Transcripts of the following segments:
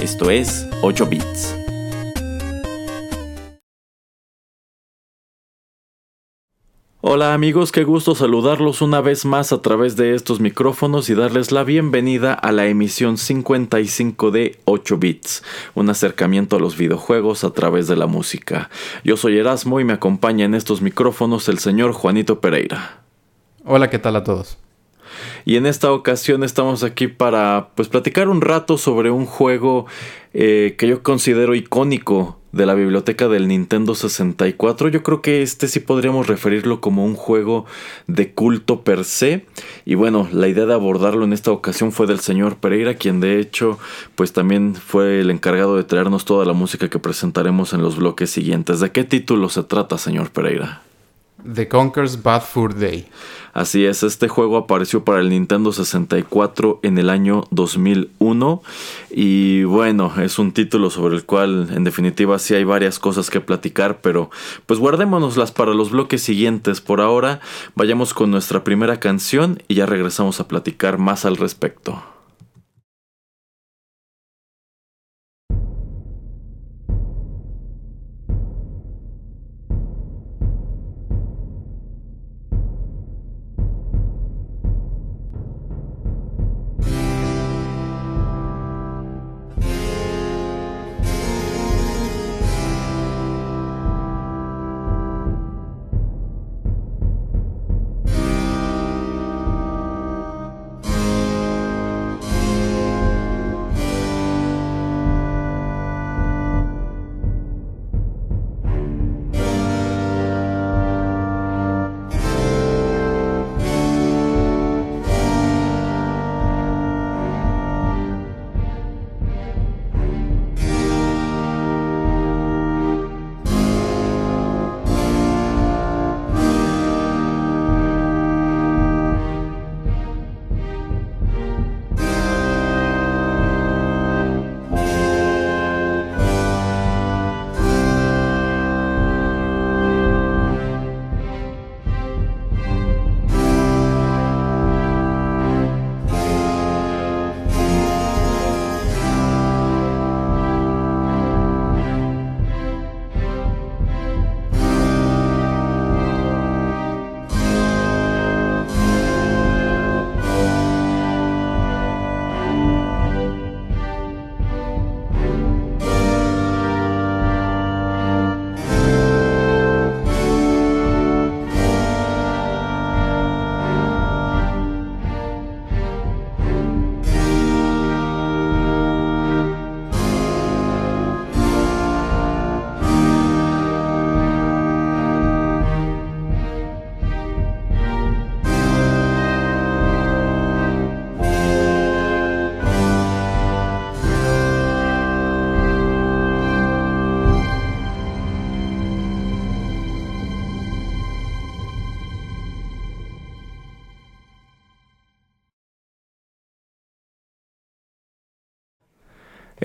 Esto es 8 bits. Hola amigos, qué gusto saludarlos una vez más a través de estos micrófonos y darles la bienvenida a la emisión 55 de 8 bits, un acercamiento a los videojuegos a través de la música. Yo soy Erasmo y me acompaña en estos micrófonos el señor Juanito Pereira. Hola, ¿qué tal a todos? Y en esta ocasión estamos aquí para pues platicar un rato sobre un juego eh, que yo considero icónico de la biblioteca del Nintendo 64. Yo creo que este sí podríamos referirlo como un juego de culto per se. Y bueno, la idea de abordarlo en esta ocasión fue del señor Pereira, quien de hecho pues también fue el encargado de traernos toda la música que presentaremos en los bloques siguientes. ¿De qué título se trata, señor Pereira? The Conker's Bad Fur Day. Así es, este juego apareció para el Nintendo 64 en el año 2001 y bueno, es un título sobre el cual en definitiva sí hay varias cosas que platicar, pero pues guardémonoslas para los bloques siguientes. Por ahora, vayamos con nuestra primera canción y ya regresamos a platicar más al respecto.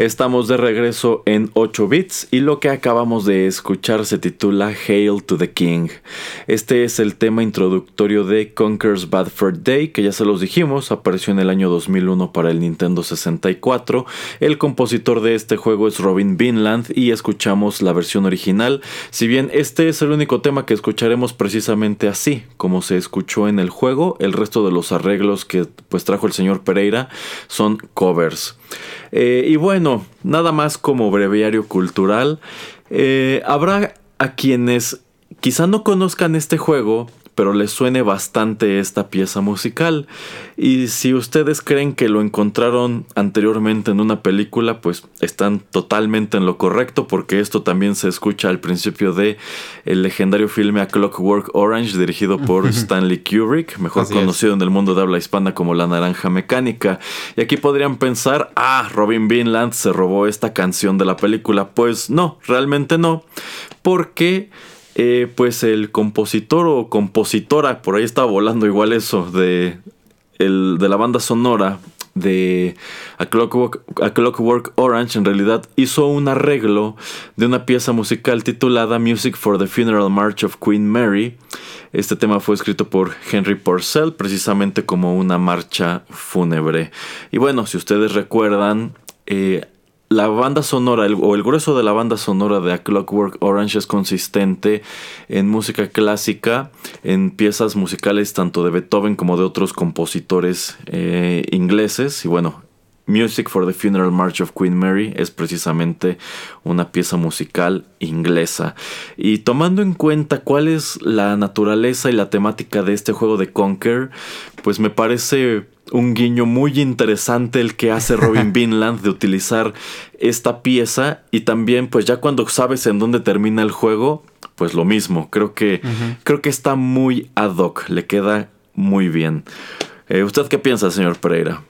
Estamos de regreso en 8 bits y lo que acabamos de escuchar se titula Hail to the King. Este es el tema introductorio de Conker's Bad Fur Day, que ya se los dijimos, apareció en el año 2001 para el Nintendo 64. El compositor de este juego es Robin Vinland y escuchamos la versión original. Si bien este es el único tema que escucharemos precisamente así, como se escuchó en el juego, el resto de los arreglos que pues trajo el señor Pereira son covers. Eh, y bueno, nada más como breviario cultural, eh, habrá a quienes quizá no conozcan este juego pero les suene bastante esta pieza musical. Y si ustedes creen que lo encontraron anteriormente en una película, pues están totalmente en lo correcto, porque esto también se escucha al principio de el legendario filme A Clockwork Orange, dirigido por Stanley Kubrick, mejor conocido en el mundo de habla hispana como La Naranja Mecánica. Y aquí podrían pensar, ah, Robin Vinland se robó esta canción de la película. Pues no, realmente no, porque eh, pues el compositor o compositora, por ahí estaba volando igual eso, de, el, de la banda sonora de A Clockwork, Orange en realidad hizo un arreglo de una pieza musical titulada Music for the Funeral March of Queen Mary. Este tema fue escrito por Henry Purcell precisamente como una marcha fúnebre. Y bueno, si ustedes recuerdan, eh, la banda sonora o el grueso de la banda sonora de A Clockwork Orange es consistente en música clásica, en piezas musicales tanto de Beethoven como de otros compositores eh, ingleses. Y bueno, Music for the Funeral March of Queen Mary es precisamente una pieza musical inglesa. Y tomando en cuenta cuál es la naturaleza y la temática de este juego de Conquer, pues me parece un guiño muy interesante el que hace Robin Vinland de utilizar esta pieza y también pues ya cuando sabes en dónde termina el juego, pues lo mismo, creo que creo que está muy ad hoc, le queda muy bien. Eh, ¿Usted qué piensa, señor Pereira?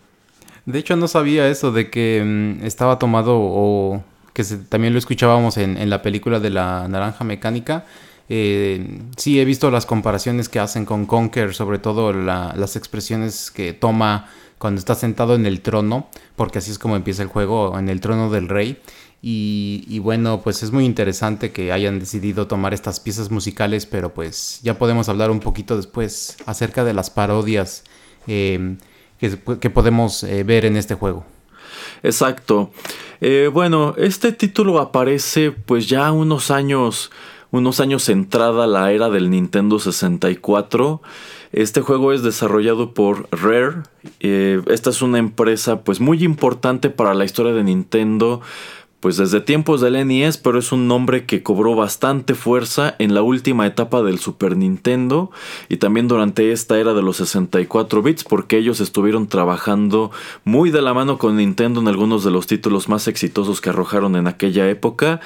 De hecho no sabía eso de que mm, estaba tomado o que también lo escuchábamos en, en la película de la naranja mecánica eh, sí, he visto las comparaciones que hacen con Conker, sobre todo las expresiones que toma cuando está sentado en el trono, porque así es como empieza el juego, en el trono del rey. Y, bueno, pues es muy interesante que hayan decidido tomar estas piezas musicales, pero pues ya podemos hablar un poquito después acerca de las parodias eh, que, podemos eh, ver en este juego. Exacto. Eh, bueno, este título aparece pues ya unos años unos años entrada la era del Nintendo 64. Este juego es desarrollado por Rare. Eh, esta es una empresa pues muy importante para la historia de Nintendo pues desde tiempos del NES, pero es un nombre que cobró bastante fuerza en la última etapa del Super Nintendo y también durante esta era de los 64 bits, porque ellos estuvieron trabajando muy de la mano con Nintendo en algunos de los títulos más exitosos que arrojaron en aquella época.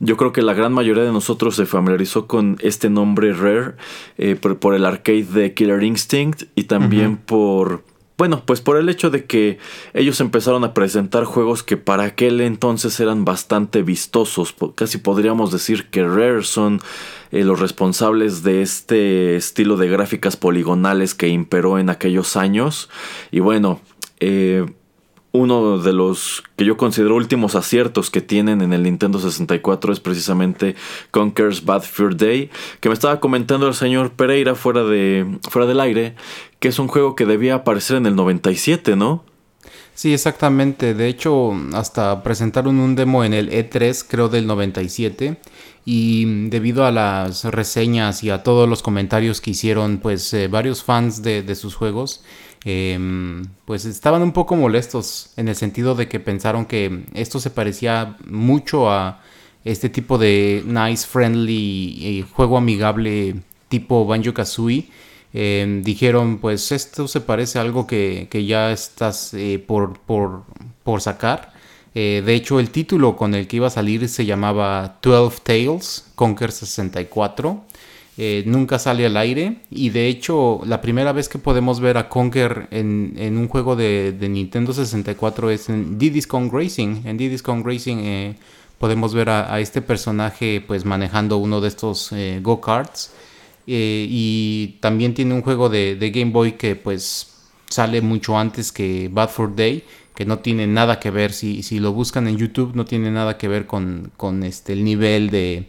Yo creo que la gran mayoría de nosotros se familiarizó con este nombre Rare eh, por, el arcade de Killer Instinct y también por bueno, pues por el hecho de que ellos empezaron a presentar juegos que para aquel entonces eran bastante vistosos, casi podríamos decir que Rare son eh, los responsables de este estilo de gráficas poligonales que imperó en aquellos años. Y bueno, eh, uno de los que yo considero últimos aciertos que tienen en el Nintendo 64 es precisamente Conker's Bad Fur Day, que me estaba comentando el señor Pereira fuera, de, fuera del aire, que es un juego que debía aparecer en el 97, ¿no? Sí, exactamente. De hecho, hasta presentaron un demo en el E3, creo del 97, y debido a las reseñas y a todos los comentarios que hicieron, pues eh, varios fans de, sus juegos, Em, pues estaban un poco molestos en el sentido de que pensaron que esto se parecía mucho a este tipo de nice, friendly, juego amigable tipo Banjo Kazooie. Em, dijeron, pues esto se parece a algo que, ya estás eh, por, por, por, sacar. Eh, de hecho, el título con el que iba a salir se llamaba 12 Tales, Conquer 64. Eh, nunca sale al aire y de hecho la primera vez que podemos ver a Conker en, un juego de, Nintendo 64 es en Diddy's Kong Racing. En Diddy's Kong Racing podemos ver a, este personaje pues manejando uno de estos eh, y también tiene un juego de, Game Boy que pues sale mucho antes que Bad for Day que no tiene nada que ver, si, lo buscan en YouTube no tiene nada que ver con, con este, el nivel de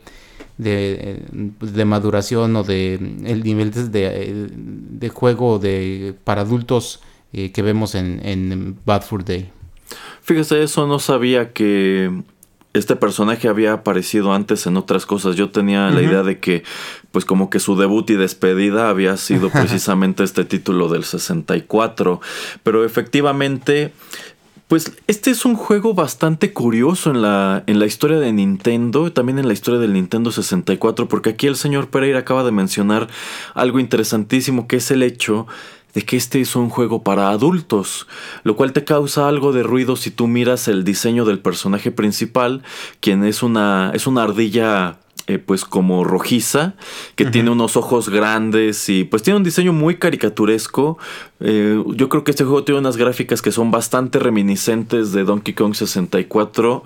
de, maduración o de el nivel de, de juego de, para adultos eh, que vemos en, en Bad Fur Day. Fíjese, eso no sabía que este personaje había aparecido antes en otras cosas. Yo tenía la idea de que, pues como que su debut y despedida había sido precisamente este título del 64. Pero efectivamente, Pues este es un juego bastante curioso en la, en la historia de Nintendo, también en la historia del Nintendo 64, porque aquí el señor Pereira acaba de mencionar algo interesantísimo, que es el hecho de que este es un juego para adultos, lo cual te causa algo de ruido si tú miras el diseño del personaje principal, quien es una, es una ardilla eh, pues como rojiza, que tiene unos ojos grandes y pues tiene un diseño muy caricaturesco. Eh, yo creo que este juego tiene unas gráficas que son bastante reminiscentes de Donkey Kong 64.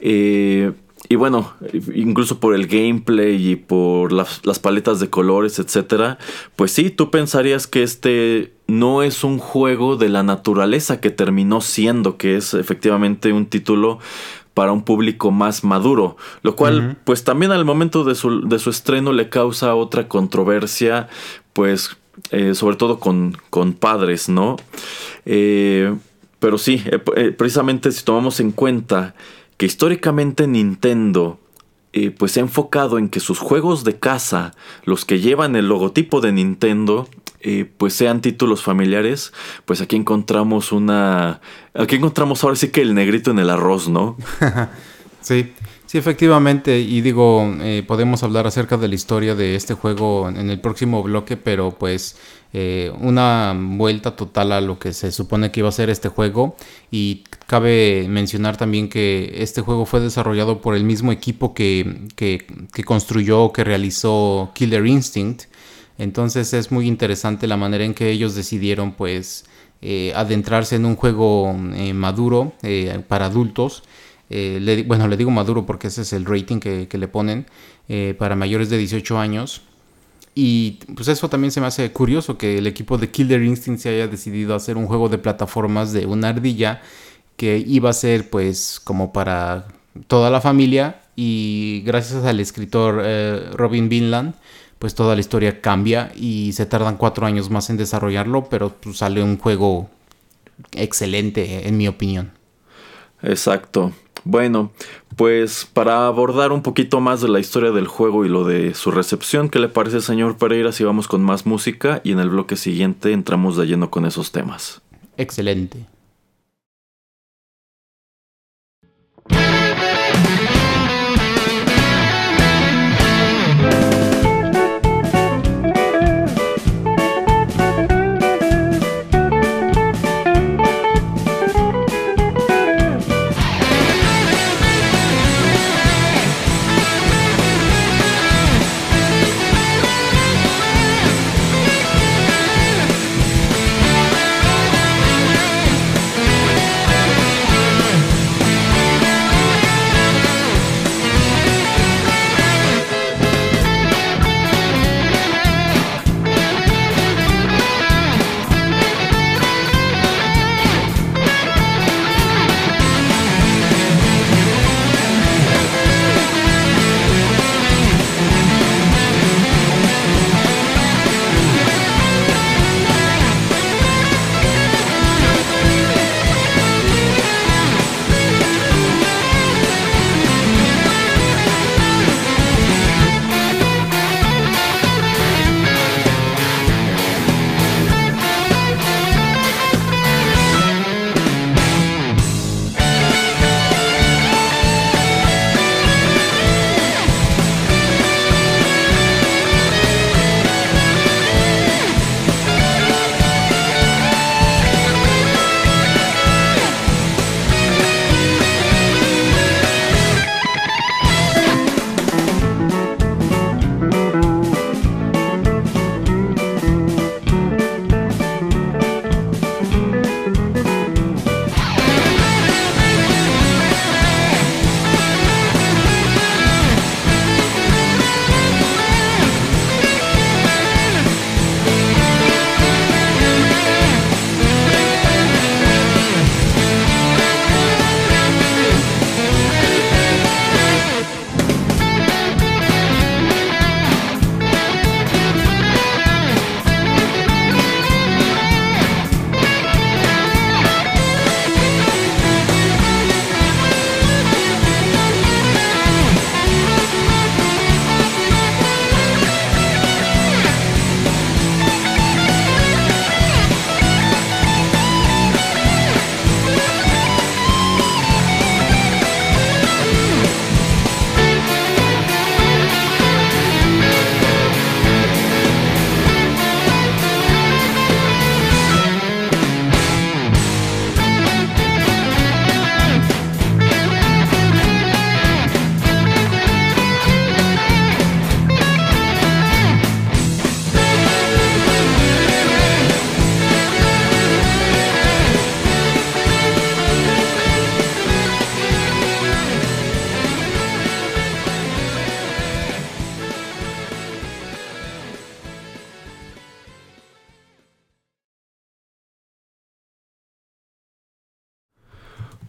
Eh, y bueno, incluso por el gameplay y por las, las paletas de colores, etcétera, pues sí, tú pensarías que este no es un juego de la naturaleza que terminó siendo, que es efectivamente un título para un público más maduro, lo cual pues también al momento de su, de su, estreno le causa otra controversia, pues eh, sobre todo con, con, padres, ¿no? Eh, pero sí, eh, precisamente si tomamos en cuenta que históricamente Nintendo pues se ha enfocado en que sus juegos de casa, los que llevan el logotipo de Nintendo, eh, pues sean títulos familiares, pues aquí encontramos una... Aquí encontramos ahora sí que el negrito en el arroz, ¿no? sí, sí, efectivamente. Y digo, eh, podemos hablar acerca de la historia de este juego en el próximo bloque, pero pues eh, una vuelta total a lo que se supone que iba a ser este juego. Y cabe mencionar también que este juego fue desarrollado por el mismo equipo que, que, que construyó, que realizó Killer Instinct. Entonces es muy interesante la manera en que ellos decidieron pues eh, adentrarse en un juego eh, maduro para adultos. Bueno, le digo maduro porque ese es el rating que, le ponen para mayores de 18 años. Y pues eso también se me hace curioso que el equipo de Killer Instinct se haya decidido hacer un juego de plataformas de una ardilla que iba a ser pues como para toda la familia y gracias al escritor Robin Vinland pues toda la historia cambia y se tardan cuatro años más en desarrollarlo, pero pues, sale un juego excelente en mi opinión. Exacto. Bueno, pues para abordar un poquito más de la historia del juego y lo de su recepción, ¿qué le parece señor Pereira si vamos con más música y en el bloque siguiente entramos de lleno con esos temas? Excelente.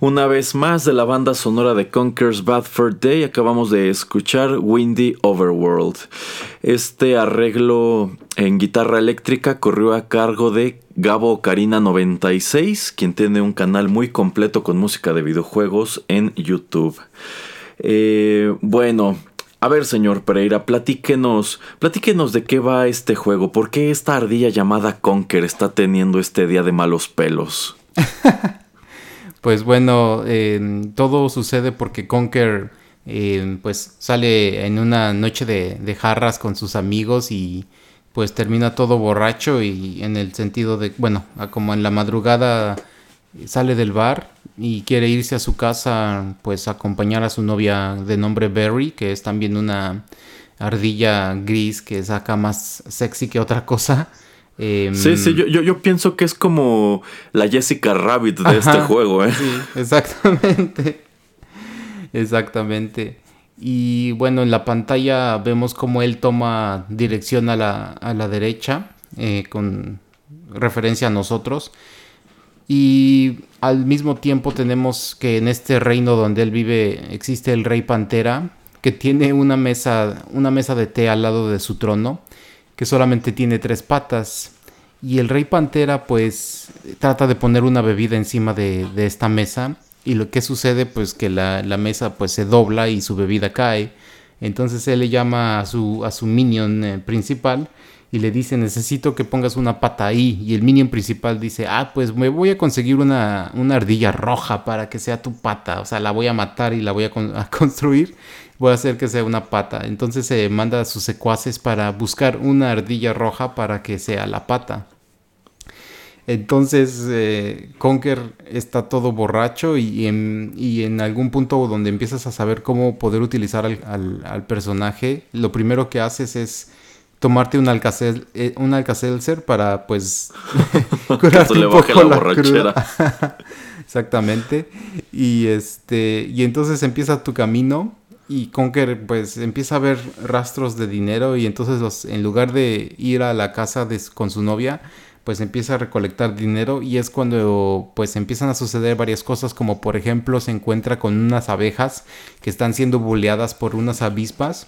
Una vez más de la banda sonora de Conker's Bad Fur Day acabamos de escuchar Windy Overworld. Este arreglo en guitarra eléctrica corrió a cargo de Gabo Karina 96, quien tiene un canal muy completo con música de videojuegos en YouTube. Eh, bueno, a ver, señor Pereira, platíquenos, platíquenos de qué va este juego, por qué esta ardilla llamada Conker está teniendo este día de malos pelos. Pues bueno, todo sucede porque Conker pues sale en una noche de, jarras con sus amigos y pues termina todo borracho y en el sentido de, bueno, como en la madrugada sale del bar y quiere irse a su casa pues acompañar a su novia de nombre Berry, que es también una ardilla gris que saca más sexy que otra cosa. Em, sí, sí, yo, yo, pienso que es como la Jessica Rabbit de este juego, ¿eh? exactamente. exactamente. Y bueno, en la pantalla vemos como él toma dirección a la, a la derecha, eh, con referencia a nosotros. Y al mismo tiempo tenemos que en este reino donde él vive existe el rey pantera, que tiene una mesa, una mesa de té al lado de su trono que solamente tiene tres patas. Y el rey pantera pues trata de poner una bebida encima de, esta mesa. Y lo que sucede pues que la, mesa pues se dobla y su bebida cae. Entonces él le llama a su, a su minion eh, principal y le dice necesito que pongas una pata ahí. Y el minion principal dice, ah, pues me voy a conseguir una, una ardilla roja para que sea tu pata. O sea, la voy a matar y la voy a, a construir voy a hacer que sea una pata. Entonces se manda a sus secuaces para buscar una ardilla roja para que sea la pata. Entonces eh, Conker está todo borracho y en, algún punto donde empiezas a saber cómo poder utilizar al, personaje, lo primero que haces es tomarte un alcacel, eh, un alcacelser para pues curarte un poco la, borrachera. Exactamente. Y este y entonces empieza tu camino y Conker pues empieza a ver rastros de dinero y entonces los, en lugar de ir a la casa con su novia, pues empieza a recolectar dinero y es cuando pues empiezan a suceder varias cosas como por ejemplo se encuentra con unas abejas que están siendo bulleadas por unas avispas.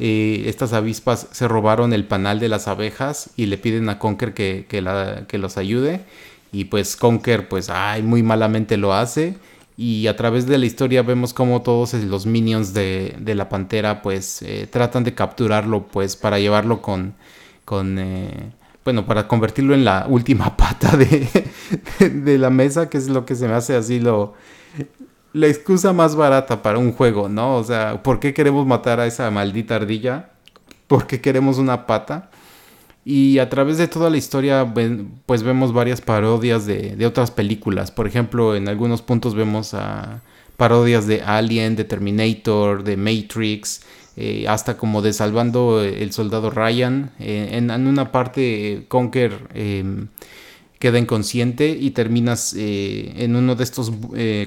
Eh, estas avispas se robaron el panal de las abejas y le piden a Conker que, que, que los ayude y pues Conker pues ay, muy malamente lo hace y a través de la historia vemos como todos los minions de, la pantera pues eh, tratan de capturarlo pues para llevarlo con, con eh, bueno, para convertirlo en la última pata de, de, la mesa, que es lo que se me hace así lo... La excusa más barata para un juego, ¿no? O sea, ¿por qué queremos matar a esa maldita ardilla? ¿Por qué queremos una pata? Y a través de toda la historia, pues vemos varias parodias de, otras películas. Por ejemplo, en algunos puntos vemos parodias de Alien, de Terminator, de Matrix, eh, hasta como de Salvando el Soldado Ryan. Eh, en, una parte, Conker em, queda inconsciente y terminas eh, en uno de estos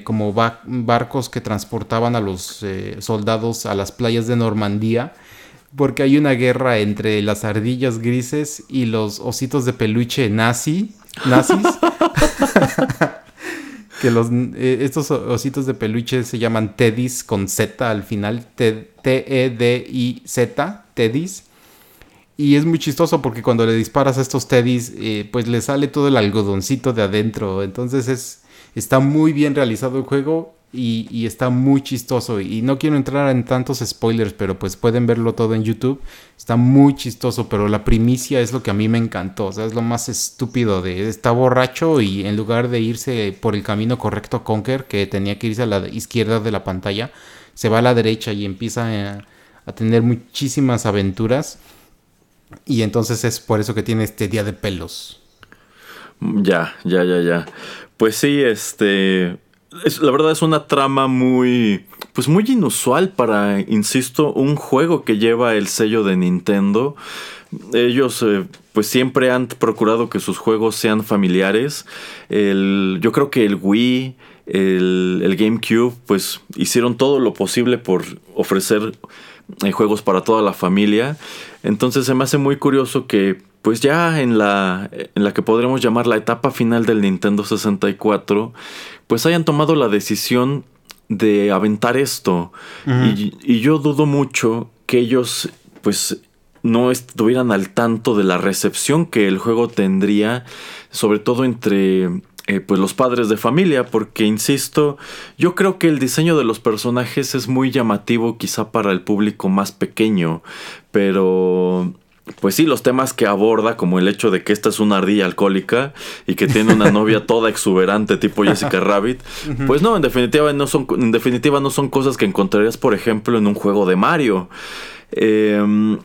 como barcos que transportaban a los soldados a las playas de Normandía porque hay una guerra entre las ardillas grises y los ositos de peluche nazi, nazis. que los, eh, estos ositos de peluche se llaman Teddys con Z al final, T-E-D-I-Z, Teddys. Y es muy chistoso porque cuando le disparas a estos Teddys, eh, pues le sale todo el algodoncito de adentro. Entonces es, está muy bien realizado el juego y, está muy chistoso. Y no quiero entrar en tantos spoilers, pero pues pueden verlo todo en YouTube. Está muy chistoso, pero la primicia es lo que a mí me encantó. O sea, es lo más estúpido de está borracho y en lugar de irse por el camino correcto Conker, que tenía que irse a la izquierda de la pantalla, se va a la derecha y empieza a, a tener muchísimas aventuras. Y entonces es por eso que tiene este día de pelos. Ya, ya, ya, ya. Pues sí, este la verdad es una trama muy, pues muy inusual para, insisto, un juego que lleva el sello de Nintendo. Ellos eh, pues siempre han procurado que sus juegos sean familiares. El, yo creo que el Wii, el, el GameCube, pues hicieron todo lo posible por ofrecer eh, juegos para toda la familia. Entonces se me hace muy curioso que pues ya en la, en la que podremos llamar la etapa final del Nintendo 64, pues hayan tomado la decisión de aventar esto. y, y, yo dudo mucho que ellos pues no estuvieran al tanto de la recepción que el juego tendría, sobre todo entre eh, pues los padres de familia, porque insisto, yo creo que el diseño de los personajes es muy llamativo quizá para el público más pequeño, pero pues sí, los temas que aborda, como el hecho de que esta es una ardilla alcohólica y que tiene una novia toda exuberante tipo Jessica Rabbit, pues no, en definitiva no son, en definitiva no son cosas que encontrarías, por ejemplo, en un juego de Mario. Em,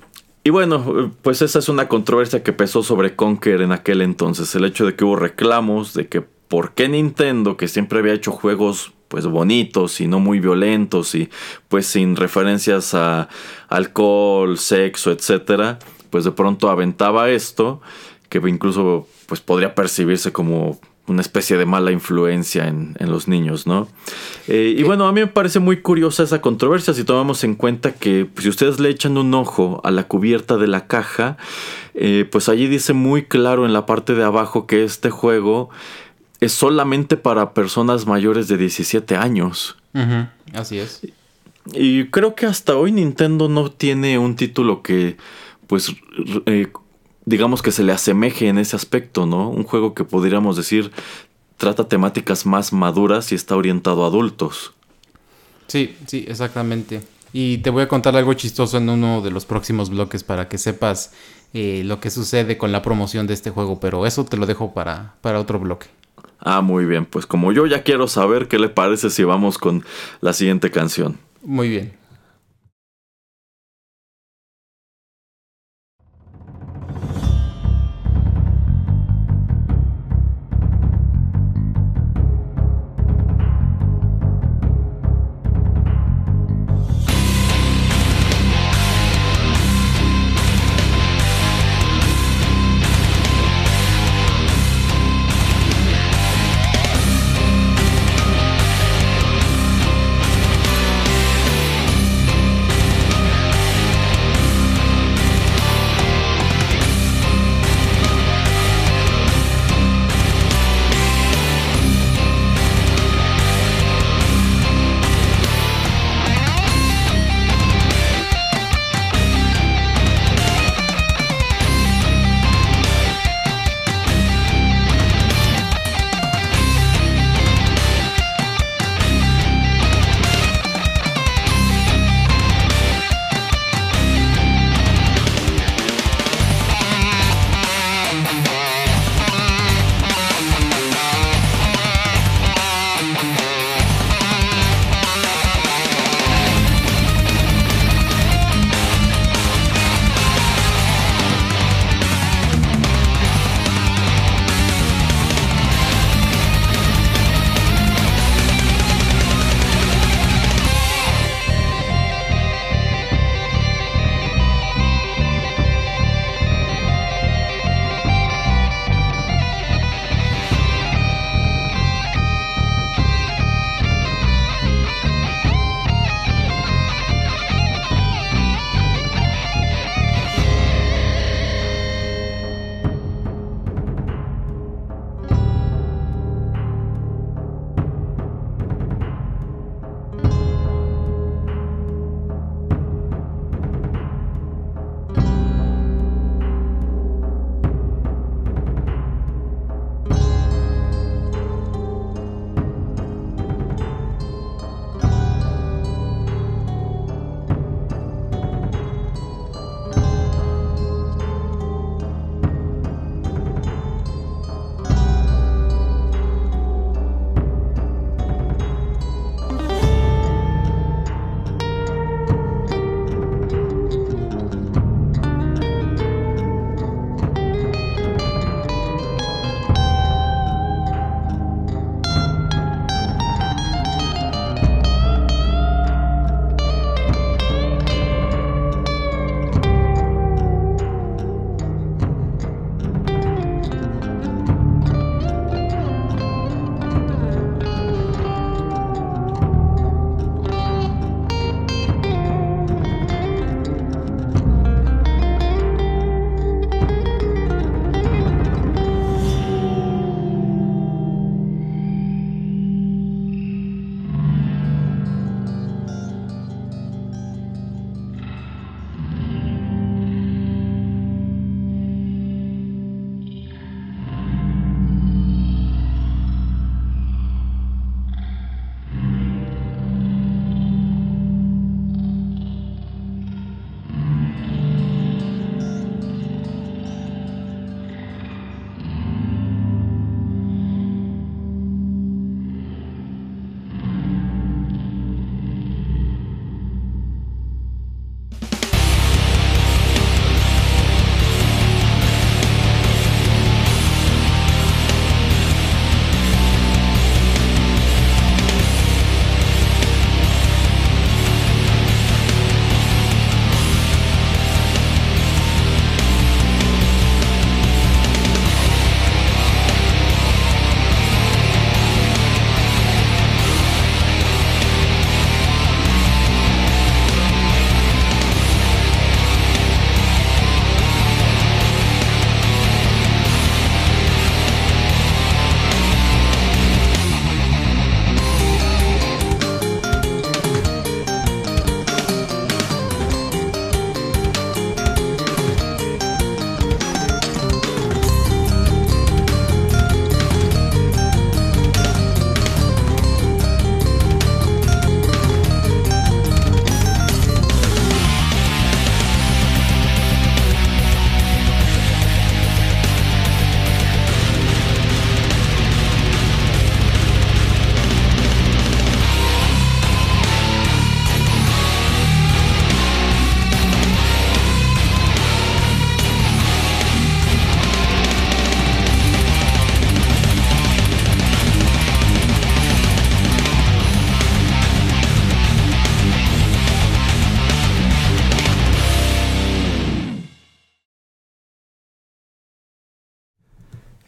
y bueno, pues esa es una controversia que pesó sobre Conker en aquel entonces. El hecho de que hubo reclamos de que por qué Nintendo, que siempre había hecho juegos pues bonitos y no muy violentos y pues sin referencias a alcohol, sexo, etcétera, pues de pronto aventaba esto, que incluso pues podría percibirse como una especie de mala influencia en, los niños, ¿no? Eh, y bueno, a mí me parece muy curiosa esa controversia si tomamos en cuenta que pues, si ustedes le echan un ojo a la cubierta de la caja, eh, pues allí dice muy claro en la parte de abajo que este juego es solamente para personas mayores de 17 años. Así es. Y creo que hasta hoy Nintendo no tiene un título que pues eh, digamos que se le asemeje en ese aspecto, ¿no? Un juego que podríamos decir trata temáticas más maduras y está orientado a adultos. Sí, sí, exactamente. Y te voy a contar algo chistoso en uno de los próximos bloques para que sepas eh, lo que sucede con la promoción de este juego, pero eso te lo dejo para, para otro bloque. Ah, muy bien, pues como yo ya quiero saber qué le parece si vamos con la siguiente canción. Muy bien.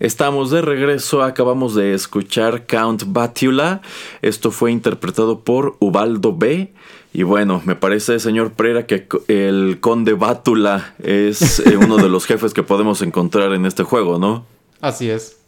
Estamos de regreso, acabamos de escuchar Count Batula, esto fue interpretado por Ubaldo B. Y bueno, me parece, señor Pereira, que el conde Bátula es eh, uno de los jefes que podemos encontrar en este juego, ¿no? Así es.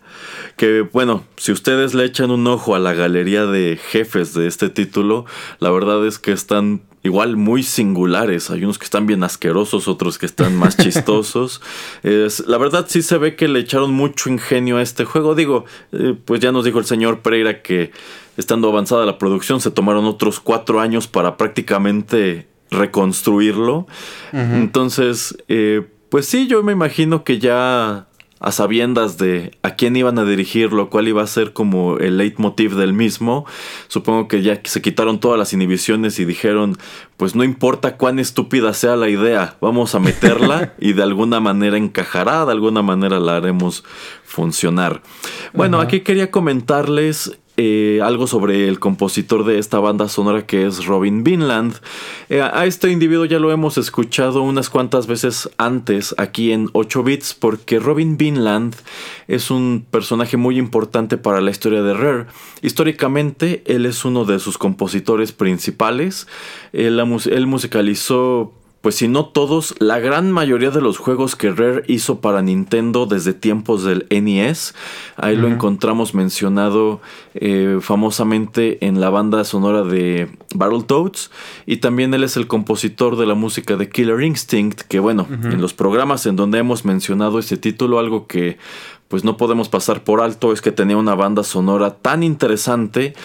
Que bueno, si ustedes le echan un ojo a la galería de jefes de este título, la verdad es que están igual muy singulares. Hay unos que están bien asquerosos, otros que están más chistosos. Es, la verdad sí se ve que le echaron mucho ingenio a este juego. Digo, eh, pues ya nos dijo el señor Pereira que estando avanzada la producción se tomaron otros cuatro años para prácticamente reconstruirlo. Entonces, eh, pues sí, yo me imagino que ya a sabiendas de a quién iban a dirigirlo, cuál iba a ser como el leitmotiv del mismo. Supongo que ya se quitaron todas las inhibiciones y dijeron, pues no importa cuán estúpida sea la idea, vamos a meterla y de alguna manera encajará, de alguna manera la haremos funcionar. Bueno, aquí quería comentarles eh, algo sobre el compositor de esta banda sonora que es Robin Vinland. Eh, a este individuo ya lo hemos escuchado unas cuantas veces antes aquí en 8 bits porque Robin Vinland es un personaje muy importante para la historia de Rare. Históricamente él es uno de sus compositores principales. él musicalizó pues si no todos, la gran mayoría de los juegos que Rare hizo para Nintendo desde tiempos del NES, ahí lo encontramos mencionado eh, famosamente en la banda sonora de Battletoads y también él es el compositor de la música de Killer Instinct, que bueno, en los programas en donde hemos mencionado ese título, algo que pues no podemos pasar por alto es que tenía una banda sonora tan interesante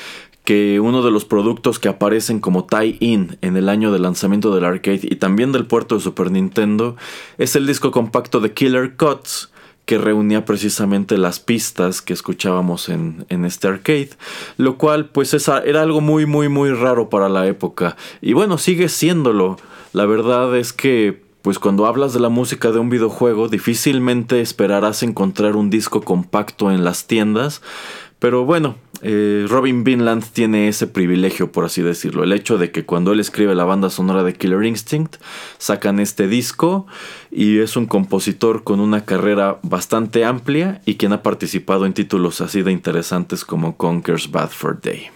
que uno de los productos que aparecen como tie-in en el año de lanzamiento del arcade y también del puerto de Super Nintendo es el disco compacto de Killer Cuts que reunía precisamente las pistas que escuchábamos en, este arcade, lo cual pues era algo muy muy muy raro para la época. Y bueno sigue siéndolo, la verdad es que pues cuando hablas de la música de un videojuego difícilmente esperarás encontrar un disco compacto en las tiendas, pero bueno, eh, Robin Vinland tiene ese privilegio, por así decirlo. El hecho de que cuando él escribe la banda sonora de Killer Instinct, sacan este disco y es un compositor con una carrera bastante amplia y quien ha participado en títulos así de interesantes como Conker's Bad for Day.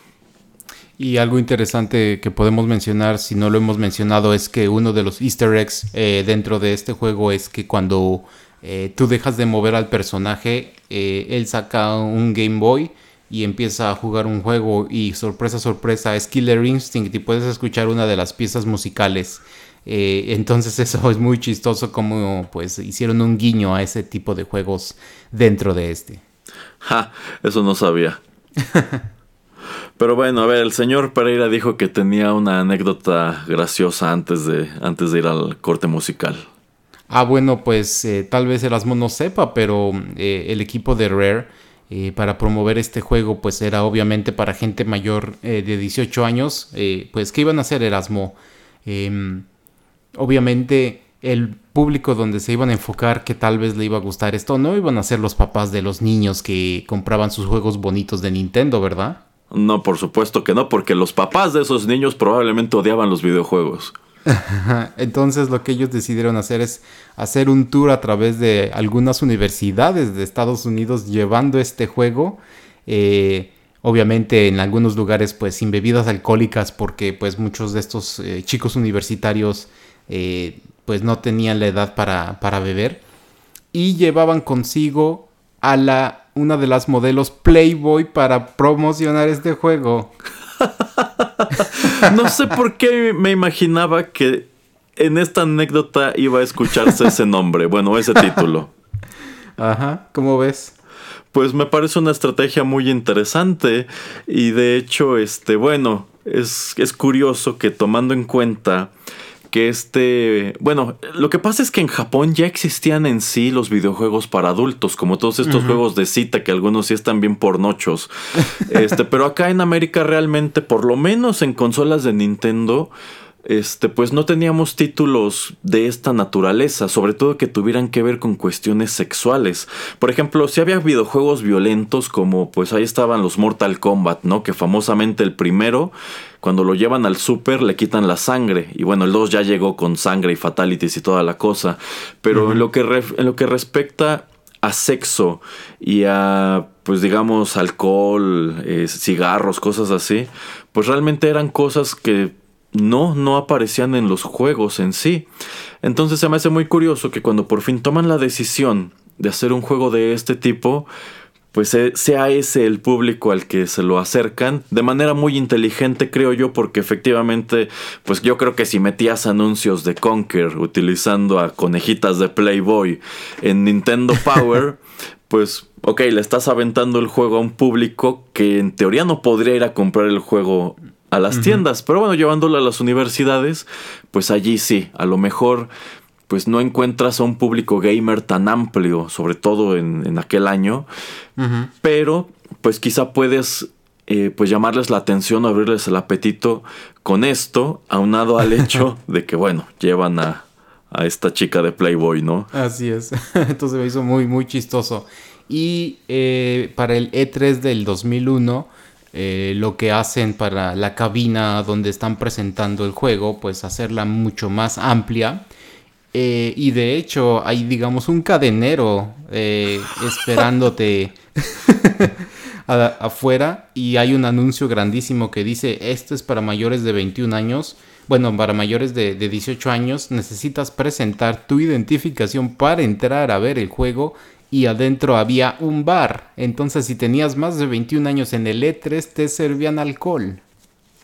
Y algo interesante que podemos mencionar, si no lo hemos mencionado, es que uno de los easter eggs eh, dentro de este juego es que cuando eh, tú dejas de mover al personaje, él saca un Game Boy y empieza a jugar un juego y sorpresa, sorpresa, es Killer Instinct y puedes escuchar una de las piezas musicales. Eh, entonces eso es muy chistoso como pues hicieron un guiño a ese tipo de juegos dentro de este. Ja, eso no sabía. Pero bueno, a ver, el señor Pereira dijo que tenía una anécdota graciosa antes de, antes de ir al corte musical. Ah, bueno, pues eh, tal vez Erasmo no sepa, pero eh, el equipo de Rare eh, para promover este juego, pues era obviamente para gente mayor de 18 años, pues ¿qué iban a hacer Erasmo? Em, obviamente el público donde se iban a enfocar que tal vez le iba a gustar esto, no iban a ser los papás de los niños que compraban sus juegos bonitos de Nintendo, ¿verdad? No, por supuesto que no, porque los papás de esos niños probablemente odiaban los videojuegos. Entonces lo que ellos decidieron hacer es hacer un tour a través de algunas universidades de Estados Unidos llevando este juego. Eh, obviamente en algunos lugares pues sin bebidas alcohólicas porque pues muchos de estos eh, chicos universitarios eh, pues no tenían la edad para, para beber. Y llevaban consigo a la una de las modelos Playboy para promocionar este juego. no sé por qué me imaginaba que en esta anécdota iba a escucharse ese nombre, bueno, ese título. Ajá, ¿cómo ves? Pues me parece una estrategia muy interesante y de hecho, este, bueno, es, es curioso que tomando en cuenta que este, bueno, lo que pasa es que en Japón ya existían en sí los videojuegos para adultos, como todos estos juegos de cita que algunos sí están bien pornochos. este, pero acá en América realmente, por lo menos en consolas de Nintendo, este, pues no teníamos títulos de esta naturaleza, sobre todo que tuvieran que ver con cuestiones sexuales. Por ejemplo, si había videojuegos violentos como pues ahí estaban los Mortal Kombat, ¿no? Que famosamente el primero, cuando lo llevan al super le quitan la sangre. Y bueno, el 2 ya llegó con sangre y fatalities y toda la cosa. Pero en, lo que en lo que respecta a sexo y a, pues digamos, alcohol, eh, cigarros, cosas así, pues realmente eran cosas que no, no aparecían en los juegos en sí. Entonces se me hace muy curioso que cuando por fin toman la decisión de hacer un juego de este tipo, pues sea ese el público al que se lo acercan de manera muy inteligente creo yo porque efectivamente pues yo creo que si metías anuncios de Conker utilizando a conejitas de Playboy en Nintendo Power pues ok le estás aventando el juego a un público que en teoría no podría ir a comprar el juego a las tiendas pero bueno llevándolo a las universidades pues allí sí a lo mejor pues no encuentras a un público gamer tan amplio, sobre todo en, aquel año, pero pues quizá puedes eh, pues llamarles la atención abrirles el apetito con esto, aunado al hecho de que, bueno, llevan a, a esta chica de Playboy, ¿no? Así es, entonces me hizo muy, muy chistoso. Y eh, para el E3 del 2001, eh, lo que hacen para la cabina donde están presentando el juego, pues hacerla mucho más amplia eh, y de hecho hay, digamos, un cadenero eh, esperándote afuera y hay un anuncio grandísimo que dice, esto es para mayores de 21 años. Bueno, para mayores de, de 18 años necesitas presentar tu identificación para entrar a ver el juego y adentro había un bar. Entonces si tenías más de 21 años en el E3 te servían alcohol.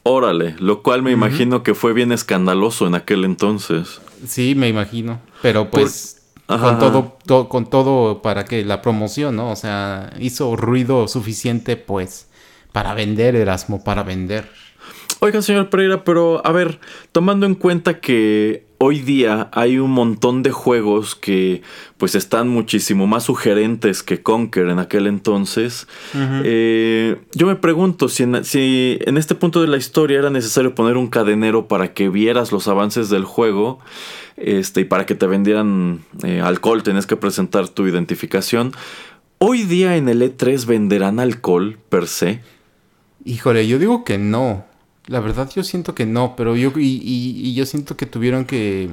Órale, lo cual me imagino que fue bien escandaloso en aquel entonces. Sí, me imagino. Pero pues con todo, con todo para que la promoción, ¿no? O sea, hizo ruido suficiente, pues, para vender, Erasmo, para vender. Oiga, señor Pereira, pero a ver, tomando en cuenta que hoy día hay un montón de juegos que pues están muchísimo más sugerentes que Conker en aquel entonces. Eh, yo me pregunto si en, si en este punto de la historia era necesario poner un cadenero para que vieras los avances del juego este, y para que te vendieran eh, alcohol, tenés que presentar tu identificación. Hoy día en el E3 venderán alcohol per se. Híjole, yo digo que no. La verdad yo siento que no, pero yo y, yo siento que tuvieron que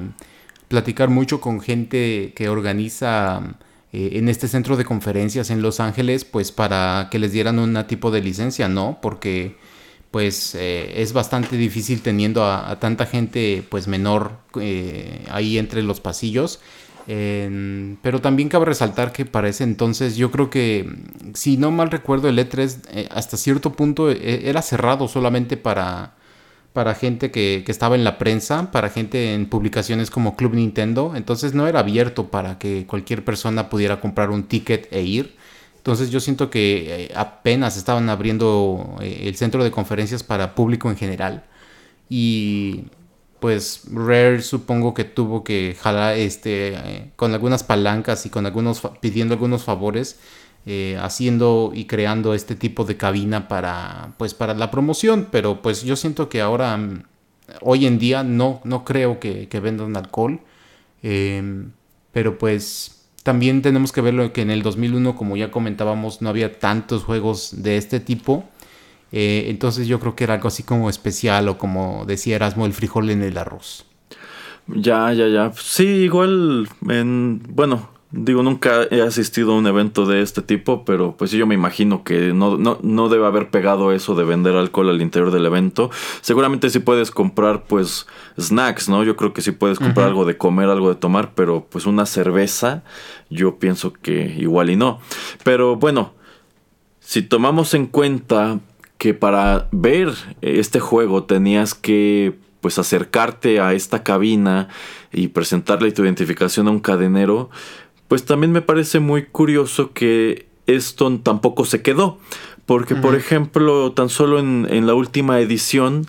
platicar mucho con gente que organiza eh, en este centro de conferencias en Los Ángeles, pues para que les dieran un tipo de licencia, ¿no? Porque pues eh, es bastante difícil teniendo a, tanta gente pues menor eh, ahí entre los pasillos. Pero también cabe resaltar que para ese entonces yo creo que, si no mal recuerdo, el E3 eh, hasta cierto punto era cerrado solamente para, para gente que, que, estaba en la prensa, para gente en publicaciones como Club Nintendo. Entonces no era abierto para que cualquier persona pudiera comprar un ticket e ir. Entonces yo siento que eh, apenas estaban abriendo eh, el centro de conferencias para público en general. Y pues Rare supongo que tuvo que jalar este eh, con algunas palancas y con algunos pidiendo algunos favores haciendo y creando este tipo de cabina para pues para la promoción pero pues yo siento que ahora mm, hoy en día no no creo que, que vendan alcohol em, pero pues también tenemos que verlo que en el 2001, como ya comentábamos, no había tantos juegos de este tipo. Eh, entonces yo creo que era algo así como especial o como decía Erasmo, el frijol en el arroz. Ya, ya, ya. Sí, igual en... Bueno, Digo, nunca he asistido a un evento de este tipo, pero pues yo me imagino que no, no, no, debe haber pegado eso de vender alcohol al interior del evento. Seguramente sí puedes comprar pues snacks, ¿no? Yo creo que sí puedes comprar algo de comer, algo de tomar, pero pues una cerveza yo pienso que igual y no. Pero bueno, si tomamos en cuenta que para ver este juego tenías que pues acercarte a esta cabina y presentarle tu identificación a un cadenero, pues también me parece muy curioso que esto tampoco se quedó. Porque, por ejemplo, tan solo en, la última edición,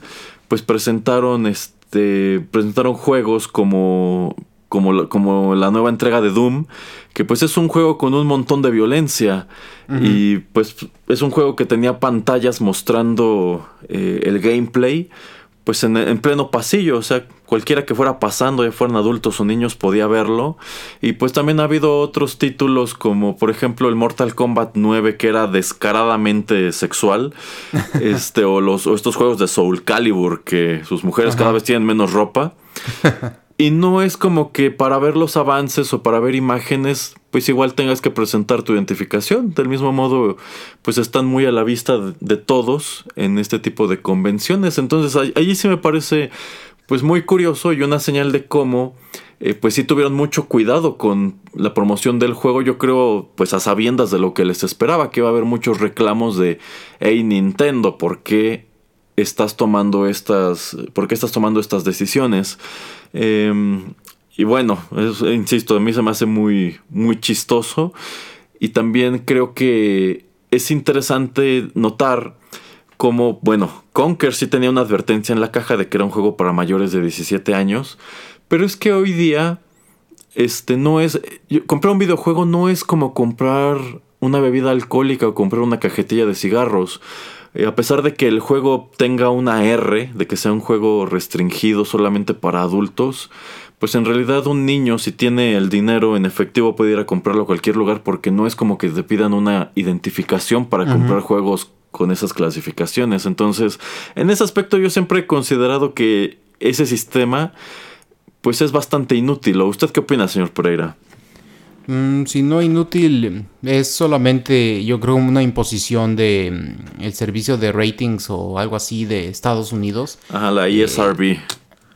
pues presentaron este. presentaron juegos como. Como, como la nueva entrega de Doom, que pues es un juego con un montón de violencia. Y pues es un juego que tenía pantallas mostrando eh, el gameplay pues en, en, pleno pasillo, o sea, cualquiera que fuera pasando, ya fueran adultos o niños, podía verlo. Y pues también ha habido otros títulos como por ejemplo el Mortal Kombat 9 que era descaradamente sexual, este o los o estos juegos de Soul Calibur que sus mujeres cada vez tienen menos ropa. Y no es como que para ver los avances o para ver imágenes pues igual tengas que presentar tu identificación. Del mismo modo, pues están muy a la vista de, todos en este tipo de convenciones. Entonces, allí sí me parece pues muy curioso y una señal de cómo eh, pues sí tuvieron mucho cuidado con la promoción del juego. Yo creo, pues a sabiendas de lo que les esperaba, que iba a haber muchos reclamos de, hey Nintendo, ¿por qué estás tomando estas, por qué estás tomando estas decisiones? Em, y bueno, insisto, a mí se me hace muy, muy chistoso. Y también creo que es interesante notar cómo, bueno, Conker sí tenía una advertencia en la caja de que era un juego para mayores de 17 años. Pero es que hoy día, este no es. comprar un videojuego no es como comprar una bebida alcohólica o comprar una cajetilla de cigarros. Eh, a pesar de que el juego tenga una R, de que sea un juego restringido solamente para adultos, pues en realidad un niño si tiene el dinero en efectivo puede ir a comprarlo a cualquier lugar porque no es como que te pidan una identificación para comprar juegos con esas clasificaciones. Entonces, en ese aspecto yo siempre he considerado que ese sistema pues es bastante inútil. ¿O usted qué opina, señor Pereira? Mm, si no inútil, es solamente yo creo una imposición de mm, el servicio de ratings o algo así de Estados Unidos. Ajá, la ESRB.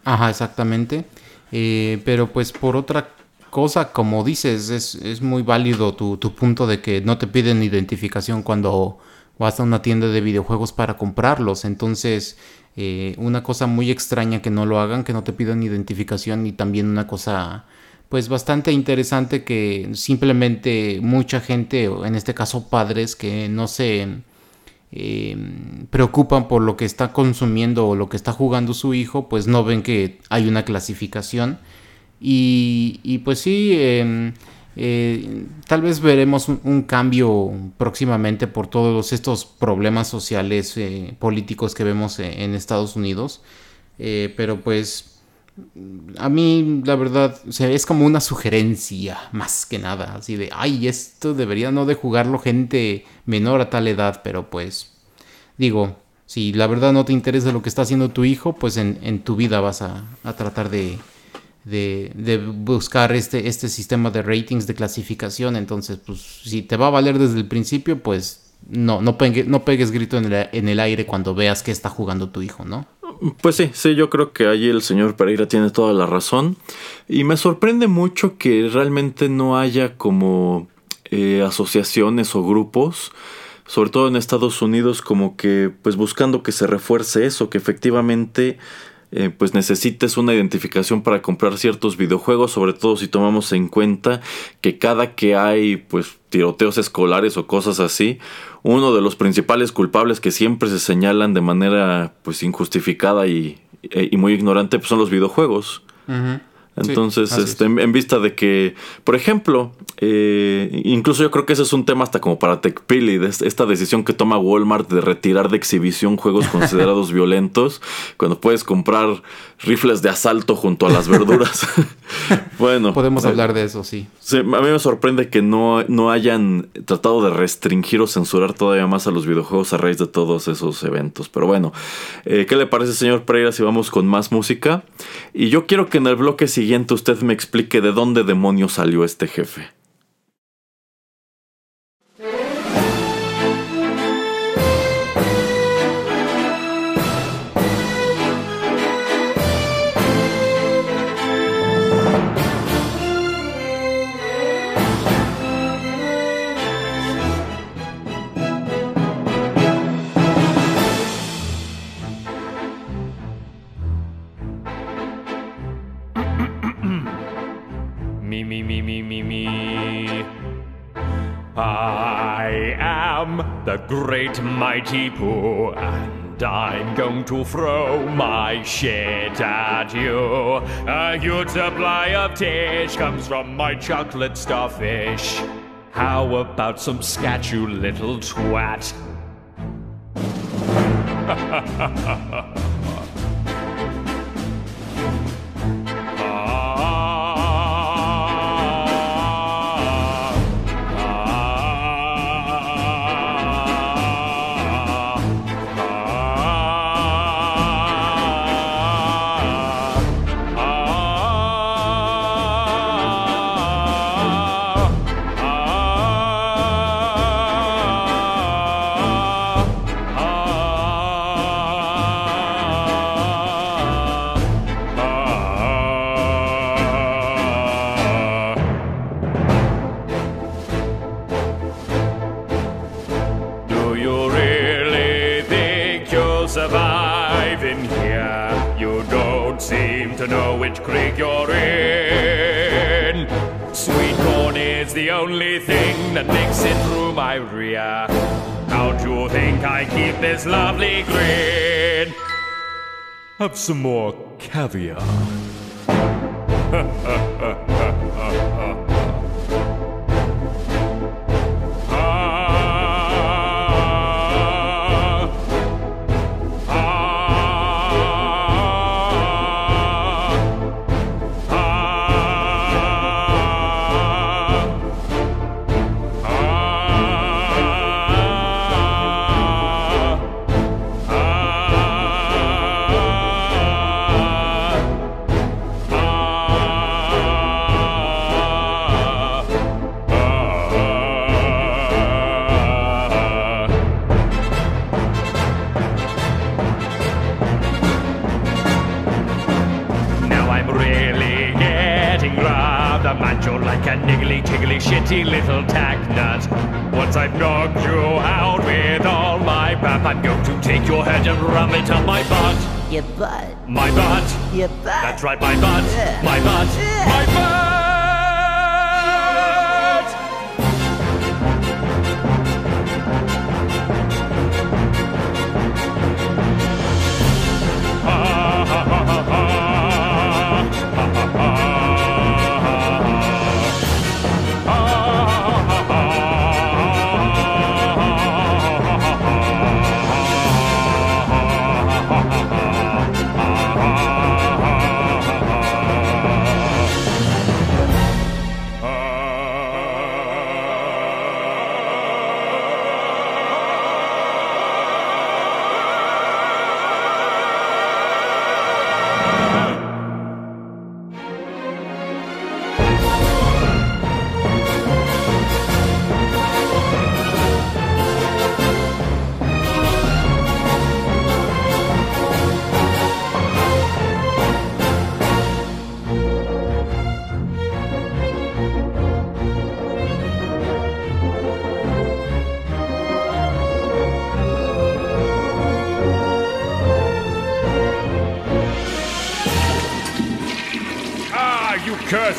ajá, exactamente. Eh, pero pues por otra cosa, como dices, es, muy válido tu, punto de que no te piden identificación cuando vas a una tienda de videojuegos para comprarlos. Entonces, eh, una cosa muy extraña que no lo hagan, que no te pidan identificación y también una cosa pues bastante interesante que simplemente mucha gente, en este caso padres, que no se Em, preocupan por lo que está consumiendo o lo que está jugando su hijo, pues no ven que hay una clasificación. Y, pues sí, em, eh, tal vez veremos un, cambio próximamente por todos estos problemas sociales, eh, políticos que vemos eh, en Estados Unidos. pero pues a mí la verdad es como una sugerencia más que nada, así de, ay, esto debería no de jugarlo gente menor a tal edad, pero pues digo, si la verdad no te interesa lo que está haciendo tu hijo, pues en, tu vida vas a, tratar de, de, buscar este, este sistema de ratings, de clasificación, entonces pues si te va a valer desde el principio, pues no, no, no pegues grito en el, en el aire cuando veas que está jugando tu hijo, ¿no? Pues sí, sí, yo creo que ahí el señor Pereira tiene toda la razón. Y me sorprende mucho que realmente no haya como eh, asociaciones o grupos, sobre todo en Estados Unidos, como que pues buscando que se refuerce eso, que efectivamente eh, pues necesites una identificación para comprar ciertos videojuegos, sobre todo si tomamos en cuenta que cada que hay pues tiroteos escolares o cosas así, uno de los principales culpables que siempre se señalan de manera pues injustificada y, e, muy ignorante pues, son los videojuegos. Entonces, este, en, vista de que, por ejemplo, eh, incluso yo creo que ese es un tema hasta como para TechPili, de esta decisión que toma Walmart de retirar de exhibición juegos considerados violentos, cuando puedes comprar rifles de asalto junto a las verduras. bueno. Podemos eh, hablar de eso, sí. sí. A mí me sorprende que no, no hayan tratado de restringir o censurar todavía más a los videojuegos a raíz de todos esos eventos. Pero bueno, eh, ¿qué le parece, señor Pereira, si vamos con más música? Y yo quiero que en el bloque siguiente usted me explique de dónde demonios salió este jefe. The great mighty Pooh, and I'm going to throw my shit at you. A huge supply of tish comes from my chocolate starfish. How about some scat, you little twat? know which creek you're in. Sweet corn is the only thing that makes it through my rear. How do you think I keep this lovely grin? Have some more caviar. little tack nut. Once I've knocked you out with all my pap, I'm going to take your head and ram it up my butt. Your butt. My butt. Your butt. That's right, my butt. Yeah. My butt. Yeah. My butt.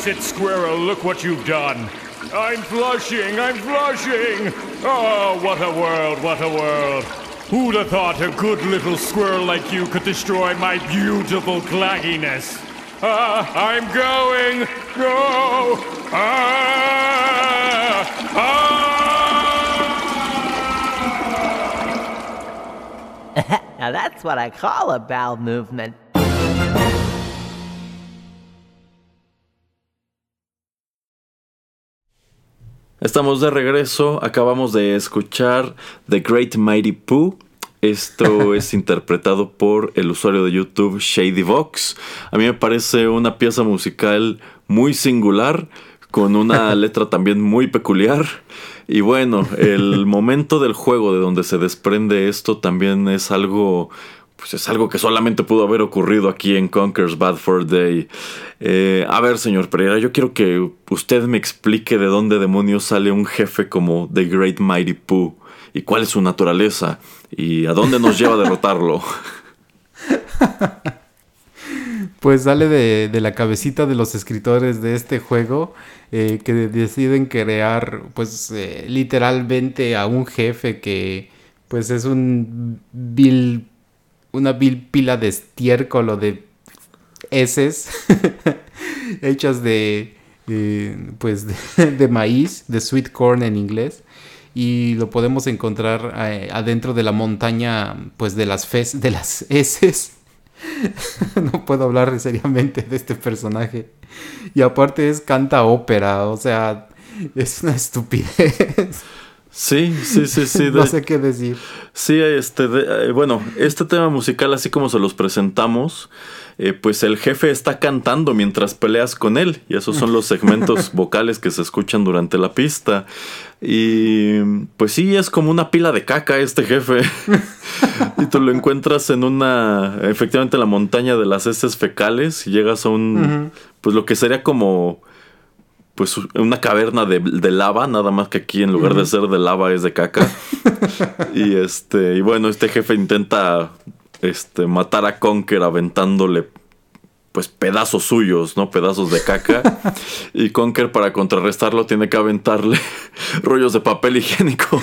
You squirrel, look what you've done. I'm flushing, I'm flushing. Oh, what a world, what a world. Who'd have thought a good little squirrel like you could destroy my beautiful clagginess? Ah, I'm going. No. Ah, ah. Now that's what I call a bowel movement. Estamos de regreso, acabamos de escuchar The Great Mighty Pooh. Esto es interpretado por el usuario de YouTube Shady Vox. A mí me parece una pieza musical muy singular, con una letra también muy peculiar. Y bueno, el momento del juego de donde se desprende esto también es algo pues es algo que solamente pudo haber ocurrido aquí en Conker's Bad for Day. Eh, a ver, señor Pereira, yo quiero que usted me explique de dónde demonios sale un jefe como The Great Mighty Pooh y cuál es su naturaleza y a dónde nos lleva a derrotarlo. Pues sale de, de la cabecita de los escritores de este juego eh, que deciden crear pues eh, literalmente a un jefe que pues es un vil una vil pila de estiércol o de heces hechas de pues de, maíz, de sweet corn en inglés y lo podemos encontrar eh, adentro de la montaña pues de las de las heces no puedo hablar seriamente de este personaje. Y aparte es canta ópera, o sea, es una estupidez. Sí, sí, sí, sí. no sé qué decir. Sí, este, de- eh, bueno, este tema musical, así como se los presentamos, eh, pues el jefe está cantando mientras peleas con él, y esos son los segmentos vocales que se escuchan durante la pista. Y pues sí, es como una pila de caca este jefe. y tú lo encuentras en una, efectivamente, en la montaña de las heces fecales, y llegas a un, pues lo que sería como pues una caverna de, de lava, nada más que aquí en lugar de ser de lava es de caca. y este, y bueno, este jefe intenta este, matar a Conker aventándole pues pedazos suyos, ¿no? Pedazos de caca. y Conker para contrarrestarlo tiene que aventarle rollos de papel higiénico.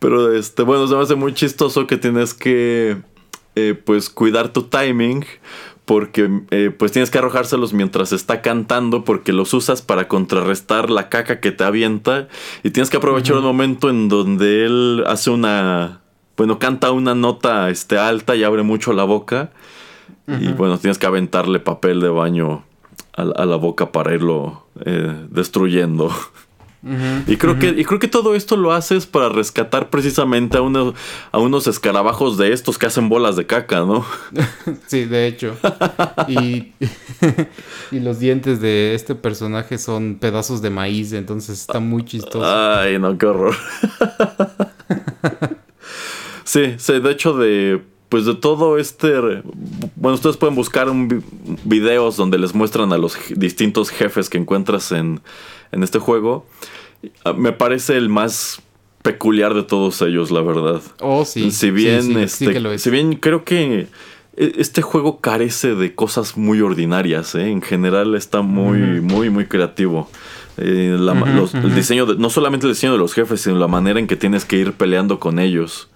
Pero este, bueno, se me hace muy chistoso que tienes que eh, pues cuidar tu timing porque eh, pues tienes que arrojárselos mientras está cantando porque los usas para contrarrestar la caca que te avienta. Y tienes que aprovechar un momento en donde él hace una bueno canta una nota este alta y abre mucho la boca. Y bueno tienes que aventarle papel de baño a, a la boca para irlo eh, destruyendo y, creo que, y creo que todo esto lo haces para rescatar precisamente a, uno, a unos escarabajos de estos que hacen bolas de caca, ¿no? sí, de hecho. Y, y los dientes de este personaje son pedazos de maíz, entonces está muy chistoso. Ay, no, qué horror. sí, sí, de hecho de pues de todo este bueno ustedes pueden buscar un videos donde les muestran a los distintos jefes que encuentras en, en este juego Ah, me parece el más peculiar de todos ellos, la verdad. Oh, sí. Si bien, este, si bien creo que e, este juego carece de cosas muy ordinarias, ¿eh? en general está muy, muy, muy creativo. Eh, el diseño, no solamente el diseño de los jefes, sino la manera en que tienes que ir peleando con ellos.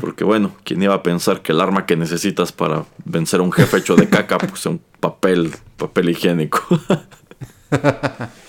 Porque bueno, ¿quién iba a pensar que el arma que necesitas para vencer a un jefe hecho de caca, pues es un papel, papel higiénico?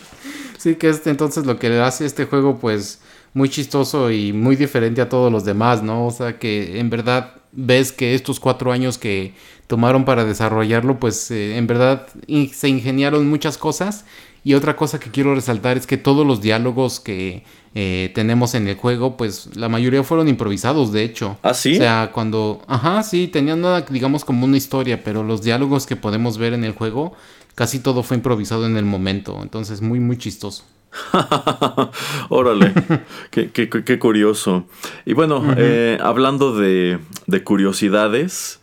Sí, que este entonces lo que le hace este juego pues muy chistoso y muy diferente a todos los demás, ¿no? O sea que en verdad ves que estos cuatro años que tomaron para desarrollarlo pues eh, en verdad se ingeniaron muchas cosas y otra cosa que quiero resaltar es que todos los diálogos que eh, tenemos en el juego, pues la mayoría fueron improvisados, de hecho. ¿Ah, sí? O sea, cuando... Ajá, sí, tenían nada, digamos, como una historia, pero los diálogos que podemos ver en el juego casi todo fue improvisado en el momento, entonces muy, muy chistoso. Órale, qué, curioso. Y bueno, eh, hablando de, de, curiosidades,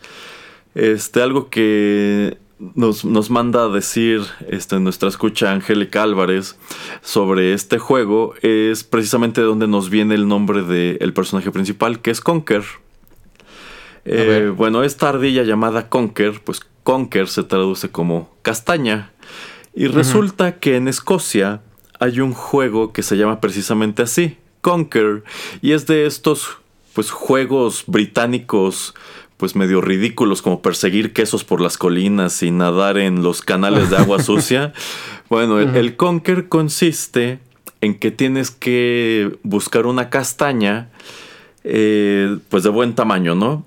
este, algo que nos, nos, manda a decir este, nuestra escucha Angélica Álvarez sobre este juego es precisamente donde nos viene el nombre del personaje principal, que es Conker. Eh, bueno, esta ardilla llamada Conker, pues Conker se traduce como castaña. Y resulta que en Escocia hay un juego que se llama precisamente así, Conker. Y es de estos pues juegos británicos pues medio ridículos como perseguir quesos por las colinas y nadar en los canales de agua sucia. Bueno, el, Conker consiste en que tienes que buscar una castaña eh, pues de buen tamaño, ¿no?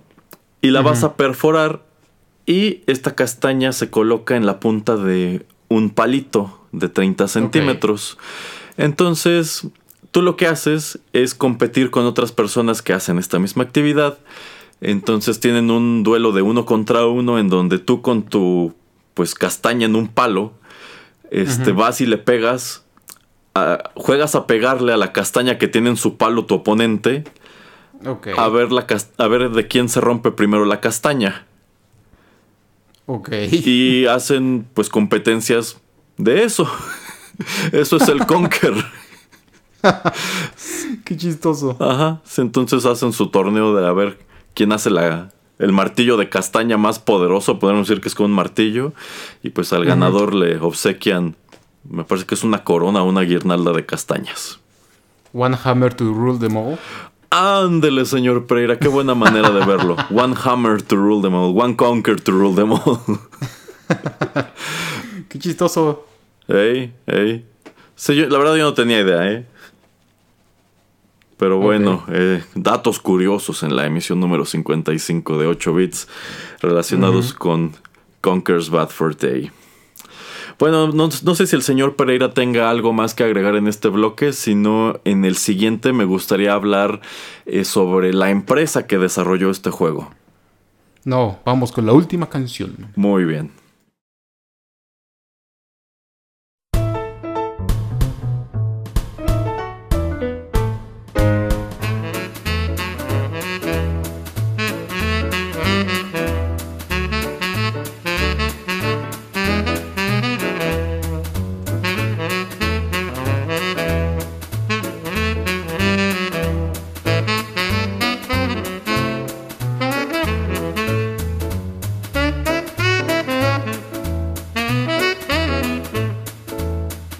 Y la vas a perforar y esta castaña se coloca en la punta de un palito de 30 centímetros. Entonces, tú lo que haces es competir con otras personas que hacen esta misma actividad. Entonces tienen un duelo de uno contra uno en donde tú con tu pues castaña en un palo, este, vas y le pegas, juegas a pegarle a la castaña que tiene en su palo tu oponente. A, ver la a ver de quién se rompe primero la castaña. Ok. Y hacen pues competencias de eso. Eso es el Conquer. Qué chistoso. Ajá. Entonces hacen su torneo de a ver quién hace la, el martillo de castaña más poderoso. Podemos decir que es con un martillo. Y pues al ganador le obsequian, me parece que es una corona, una guirnalda de castañas. One hammer to rule them all. Ándele, señor Pereira, qué buena manera de verlo. One hammer to rule them all, one conquer to rule them all. qué chistoso. Ey, ey. la verdad yo no tenía idea, ¿eh? Pero bueno, eh, datos curiosos en la emisión número 55 de 8 bits relacionados con Conker's Bad for Day. Bueno, no, sé si el señor Pereira tenga algo más que agregar en este bloque, sino en el siguiente me gustaría hablar eh, sobre la empresa que desarrolló este juego. No, vamos con la última canción. Muy bien.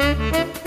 Música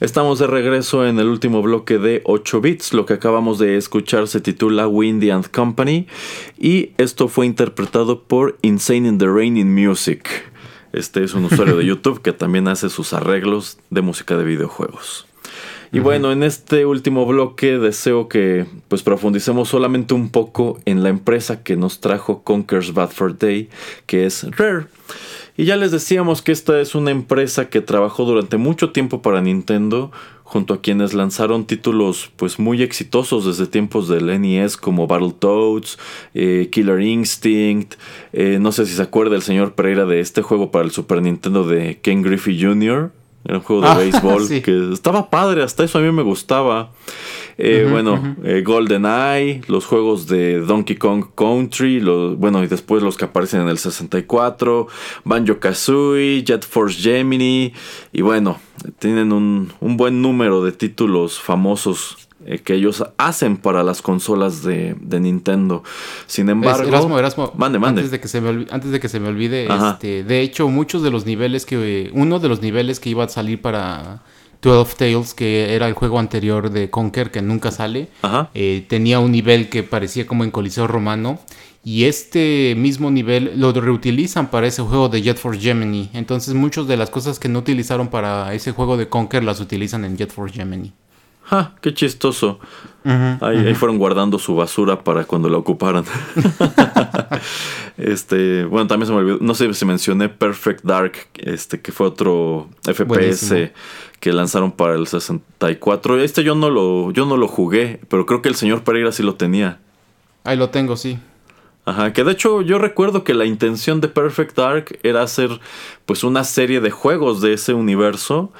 Estamos de regreso en el último bloque de 8 bits. Lo que acabamos de escuchar se titula Windy and Company y esto fue interpretado por Insane in the Rain in Music. Este es un usuario de YouTube que también hace sus arreglos de música de videojuegos. Y bueno, en este último bloque deseo que pues profundicemos solamente un poco en la empresa que nos trajo Conker's Bad for Day, que es Rare. Y ya les decíamos que esta es una empresa que trabajó durante mucho tiempo para Nintendo, junto a quienes lanzaron títulos pues muy exitosos desde tiempos del NES como Battletoads, eh, Killer Instinct, eh, no sé si se acuerda el señor Pereira de este juego para el Super Nintendo de Ken Griffey Jr., era un juego de Ah, béisbol sí. que estaba padre, hasta eso a mí me gustaba. Eh, bueno, eh, GoldenEye, los juegos de Donkey Kong Country, los, bueno, y después los que aparecen en el 64, Banjo Kazooie, Jet Force Gemini, y bueno, tienen un, un buen número de títulos famosos eh, que ellos hacen para las consolas de, de Nintendo. Sin embargo, Erasmo, Erasmo, mande, mande. Antes de que se me olvide, antes de que se me olvide este, de hecho, muchos de los niveles que uno de los niveles que iba a salir para 12 Tales, que era el juego anterior de Conker que nunca sale, Ajá. eh, tenía un nivel que parecía como en Coliseo Romano. Y este mismo nivel lo reutilizan para ese juego de Jet Force Gemini. Entonces, muchas de las cosas que no utilizaron para ese juego de Conker las utilizan en Jet Force Gemini. ¡Ja! ¡Qué chistoso! ahí, ahí fueron guardando su basura para cuando la ocuparan. este, bueno, también se me olvidó, no sé si mencioné Perfect Dark, este, que fue otro FPS Buenísimo. Que lanzaron para el 64. Este yo no lo, yo no lo jugué, pero creo que el señor Pereira sí lo tenía. Ahí lo tengo, sí. Ajá, que de hecho yo recuerdo que la intención de Perfect Dark era hacer pues una serie de juegos de ese universo,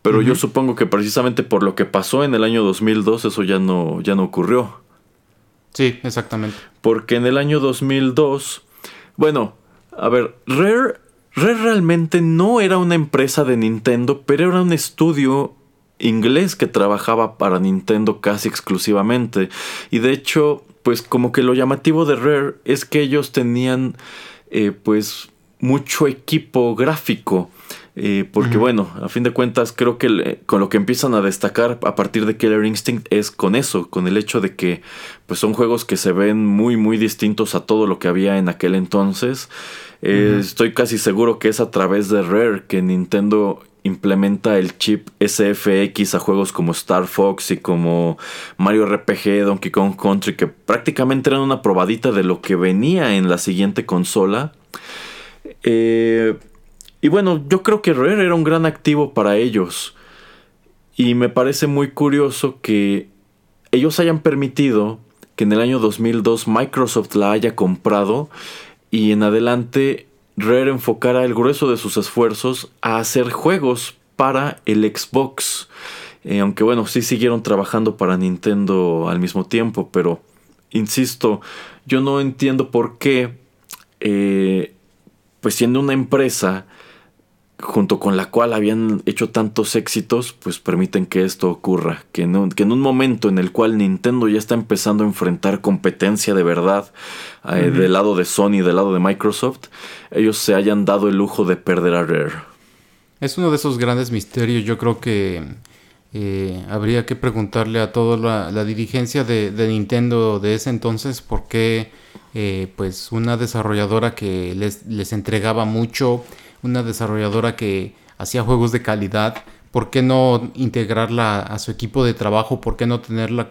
pero yo supongo que precisamente por lo que pasó en el año 2002 eso ya no, ya no ocurrió. Sí, exactamente. Porque en el año 2002, bueno, a ver, Rare, Rare realmente no era una empresa de Nintendo, pero era un estudio inglés que trabajaba para Nintendo casi exclusivamente. Y de hecho, pues como que lo llamativo de Rare es que ellos tenían eh, pues mucho equipo gráfico. Eh, porque bueno, a fin de cuentas creo que con lo que empiezan a destacar a partir de Killer Instinct es con eso, con el hecho de que pues son juegos que se ven muy muy distintos a todo lo que había en aquel entonces. Eh, Estoy casi seguro que es a través de Rare que Nintendo implementa el chip SFX a juegos como Star Fox y como Mario RPG, Donkey Kong Country, que prácticamente eran una probadita de lo que venía en la siguiente consola. Eh, y bueno, yo creo que Rare era un gran activo para ellos. Y me parece muy curioso que ellos hayan permitido que en el año 2002 Microsoft la haya comprado y en adelante Rare enfocara el grueso de sus esfuerzos a hacer juegos para el Xbox. Eh, aunque bueno, sí siguieron trabajando para Nintendo al mismo tiempo, pero insisto, yo no entiendo por qué, eh, pues siendo una empresa junto con la cual habían hecho tantos éxitos, pues permiten que esto ocurra. Que en, un, que en un momento en el cual Nintendo ya está empezando a enfrentar competencia de verdad eh, del lado de Sony, del lado de Microsoft, ellos se hayan dado el lujo de perder a Rare. Es uno de esos grandes misterios. Yo creo que eh, habría que preguntarle a toda la, la dirigencia de, de Nintendo de ese entonces por qué eh, pues una desarrolladora que les, les entregaba mucho, una desarrolladora que hacía juegos de calidad, ¿por qué no integrarla a su equipo de trabajo? ¿Por qué no tenerla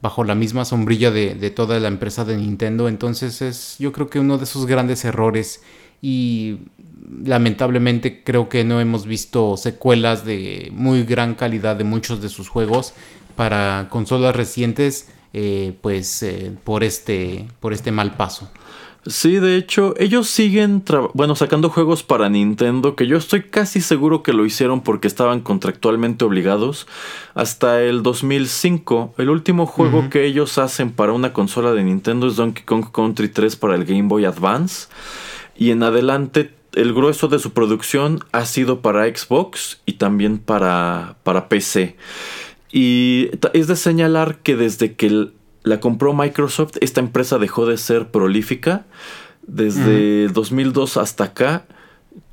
bajo la misma sombrilla de, de toda la empresa de Nintendo? Entonces es yo creo que uno de esos grandes errores y lamentablemente creo que no hemos visto secuelas de muy gran calidad de muchos de sus juegos para consolas recientes eh, pues eh, por este por este mal paso Sí, de hecho, ellos siguen, bueno, sacando juegos para Nintendo, que yo estoy casi seguro que lo hicieron porque estaban contractualmente obligados, hasta el 2005. El último juego que ellos hacen para una consola de Nintendo es Donkey Kong Country 3 para el Game Boy Advance. Y en adelante, el grueso de su producción ha sido para Xbox y también para, para PC. Y es de señalar que desde que el- la compró Microsoft, esta empresa dejó de ser prolífica. Desde 2002 hasta acá,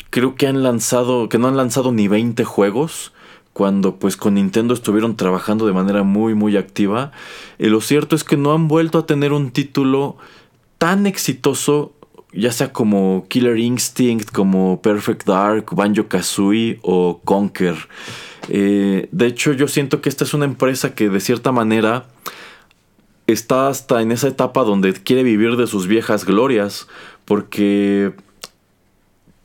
creo que han lanzado, que no han lanzado ni 20 juegos, cuando pues con Nintendo estuvieron trabajando de manera muy muy activa. Y lo cierto es que no han vuelto a tener un título tan exitoso, ya sea como Killer Instinct, como Perfect Dark, Banjo Kazooie o Conker. Eh, de hecho, yo siento que esta es una empresa que de cierta manera está hasta en esa etapa donde quiere vivir de sus viejas glorias, porque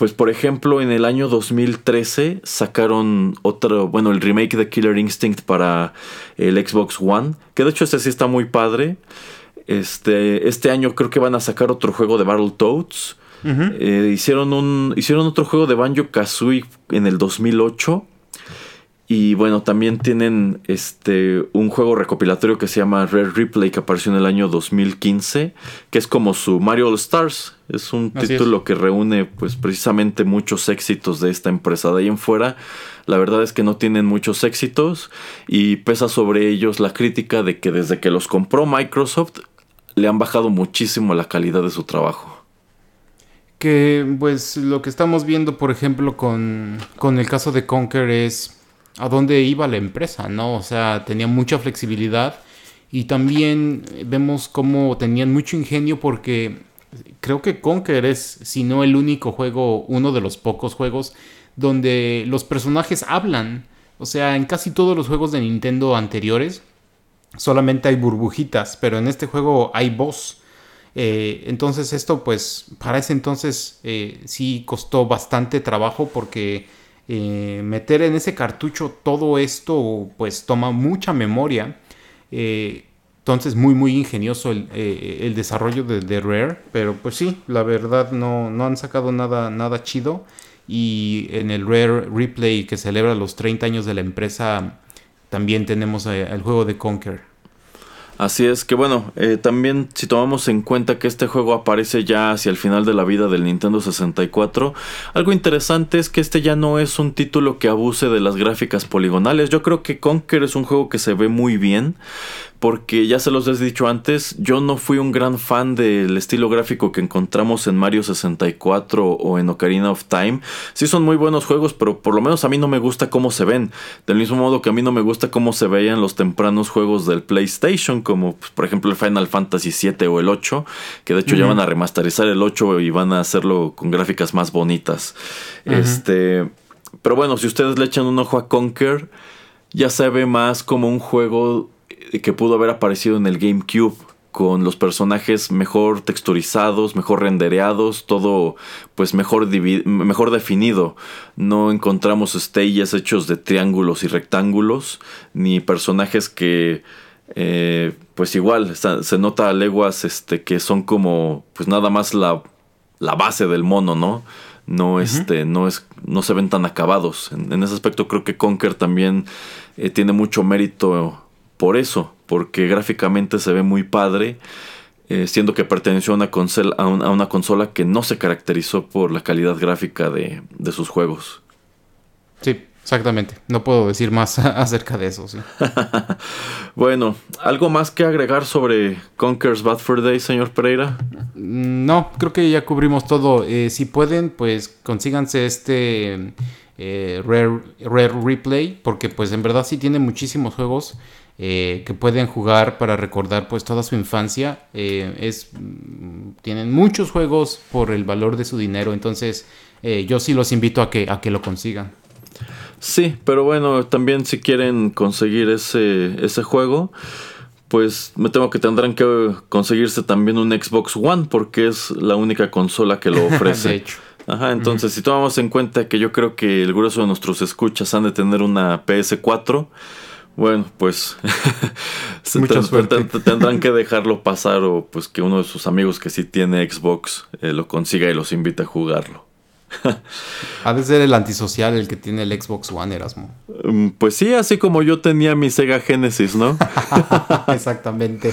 pues por ejemplo, en el año 2013 sacaron otro, bueno, el remake de Killer Instinct para el Xbox One, que de hecho ese sí está muy padre. Este, este año creo que van a sacar otro juego de Battletoads. Eh, hicieron, un, hicieron otro juego de Banjo Kazooie en el 2008. Y bueno, también tienen este un juego recopilatorio que se llama Rare Replay que apareció en el año 2015, que es como su Mario All Stars. Es un título que reúne pues precisamente muchos éxitos de esta empresa. De ahí en fuera, la verdad es que no tienen muchos éxitos y pesa sobre ellos la crítica de que desde que los compró Microsoft le han bajado muchísimo la calidad de su trabajo. Que pues lo que estamos viendo, por ejemplo, con, con el caso de Conker es a dónde iba la empresa, ¿no? O sea, tenía mucha flexibilidad y también vemos cómo tenían mucho ingenio porque creo que Conker es, si no el único juego, uno de los pocos juegos donde los personajes hablan. O sea, en casi todos los juegos de Nintendo anteriores solamente hay burbujitas, pero en este juego hay voz. Eh, entonces esto pues para ese entonces eh, sí costó bastante trabajo porque eh, meter en ese cartucho todo esto pues toma mucha memoria. Eh, entonces muy muy ingenioso el, eh, desarrollo de, Rare. Pero pues sí, la verdad no, no han sacado nada, nada chido. Y en el Rare Replay que celebra los 30 años de la empresa también tenemos el juego de Conquer. Así es que bueno, eh, también si tomamos en cuenta que este juego aparece ya hacia el final de la vida del Nintendo 64, algo interesante es que este ya no es un título que abuse de las gráficas poligonales. Yo creo que Conker es un juego que se ve muy bien, porque ya se los he dicho antes, yo no fui un gran fan del estilo gráfico que encontramos en Mario 64 o en Ocarina of Time. Sí son muy buenos juegos, pero por lo menos a mí no me gusta cómo se ven. Del mismo modo que a mí no me gusta cómo se veían los tempranos juegos del PlayStation, como pues, por ejemplo el Final Fantasy 7 o el 8, que de hecho ya van a remasterizar el 8 y van a hacerlo con gráficas más bonitas. Este, pero bueno, si ustedes le echan un ojo a Conquer, ya se ve más como un juego que pudo haber aparecido en el GameCube con los personajes mejor texturizados, mejor rendereados, todo pues mejor, mejor definido. No encontramos stages hechos de triángulos y rectángulos, ni personajes que eh, pues igual se nota a leguas este, que son como pues nada más la, la base del mono, ¿no? No, este, no, es, no se ven tan acabados. En, ese aspecto creo que Conker también eh, tiene mucho mérito por eso, porque gráficamente se ve muy padre, eh, siendo que perteneció a una, consola, a, una consola que no se caracterizó por la calidad gráfica de, sus juegos. Sí, Exactamente, no puedo decir más acerca de eso. Sí. bueno, ¿algo más que agregar sobre Conker's Bad Fur Day, señor Pereira? Mm, no, creo que ya cubrimos todo. Eh, si pueden, pues consíganse este eh, Rare, Rare, Replay, porque pues en verdad sí tiene muchísimos juegos. Eh, que pueden jugar para recordar pues toda su infancia. Eh, es, tienen muchos juegos por el valor de su dinero, entonces eh, yo sí los invito a que, a que lo consigan. Sí, pero bueno, también si quieren conseguir ese, ese juego, pues me temo que tendrán que conseguirse también un Xbox One porque es la única consola que lo ofrece. de hecho. Ajá, entonces si tomamos en cuenta que yo creo que el grueso de nuestros escuchas han de tener una PS4, bueno, pues tendrán que dejarlo pasar o pues que uno de sus amigos que sí tiene Xbox eh, lo consiga y los invite a jugarlo. ha de ser el antisocial el que tiene el Xbox One, Erasmo. Mm, pues sí, así como yo tenía mi Sega Genesis, ¿no? Exactamente.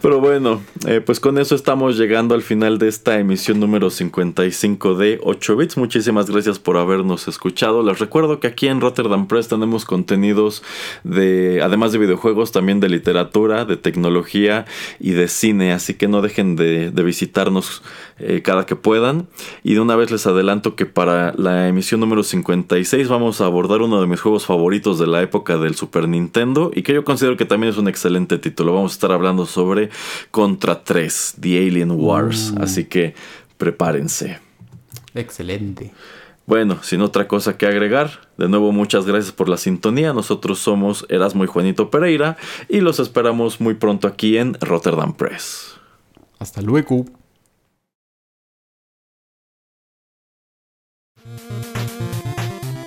Pero bueno, eh, pues con eso estamos llegando al final de esta emisión número 55 de 8 bits. Muchísimas gracias por habernos escuchado. Les recuerdo que aquí en Rotterdam Press tenemos contenidos de, además de videojuegos, también de literatura, de tecnología y de cine. Así que no dejen de, visitarnos eh, cada que puedan. Y de una vez les adelanto que para la emisión número 56 vamos a abordar uno de mis juegos favoritos de la época del Super Nintendo y que yo considero que también es un excelente título. Vamos a estar hablando sobre Contra 3, The Alien Wars. Uh. Así que prepárense. Excelente. Bueno, sin otra cosa que agregar, de nuevo muchas gracias por la sintonía. Nosotros somos Erasmo y Juanito Pereira y los esperamos muy pronto aquí en Rotterdam Press. Hasta luego.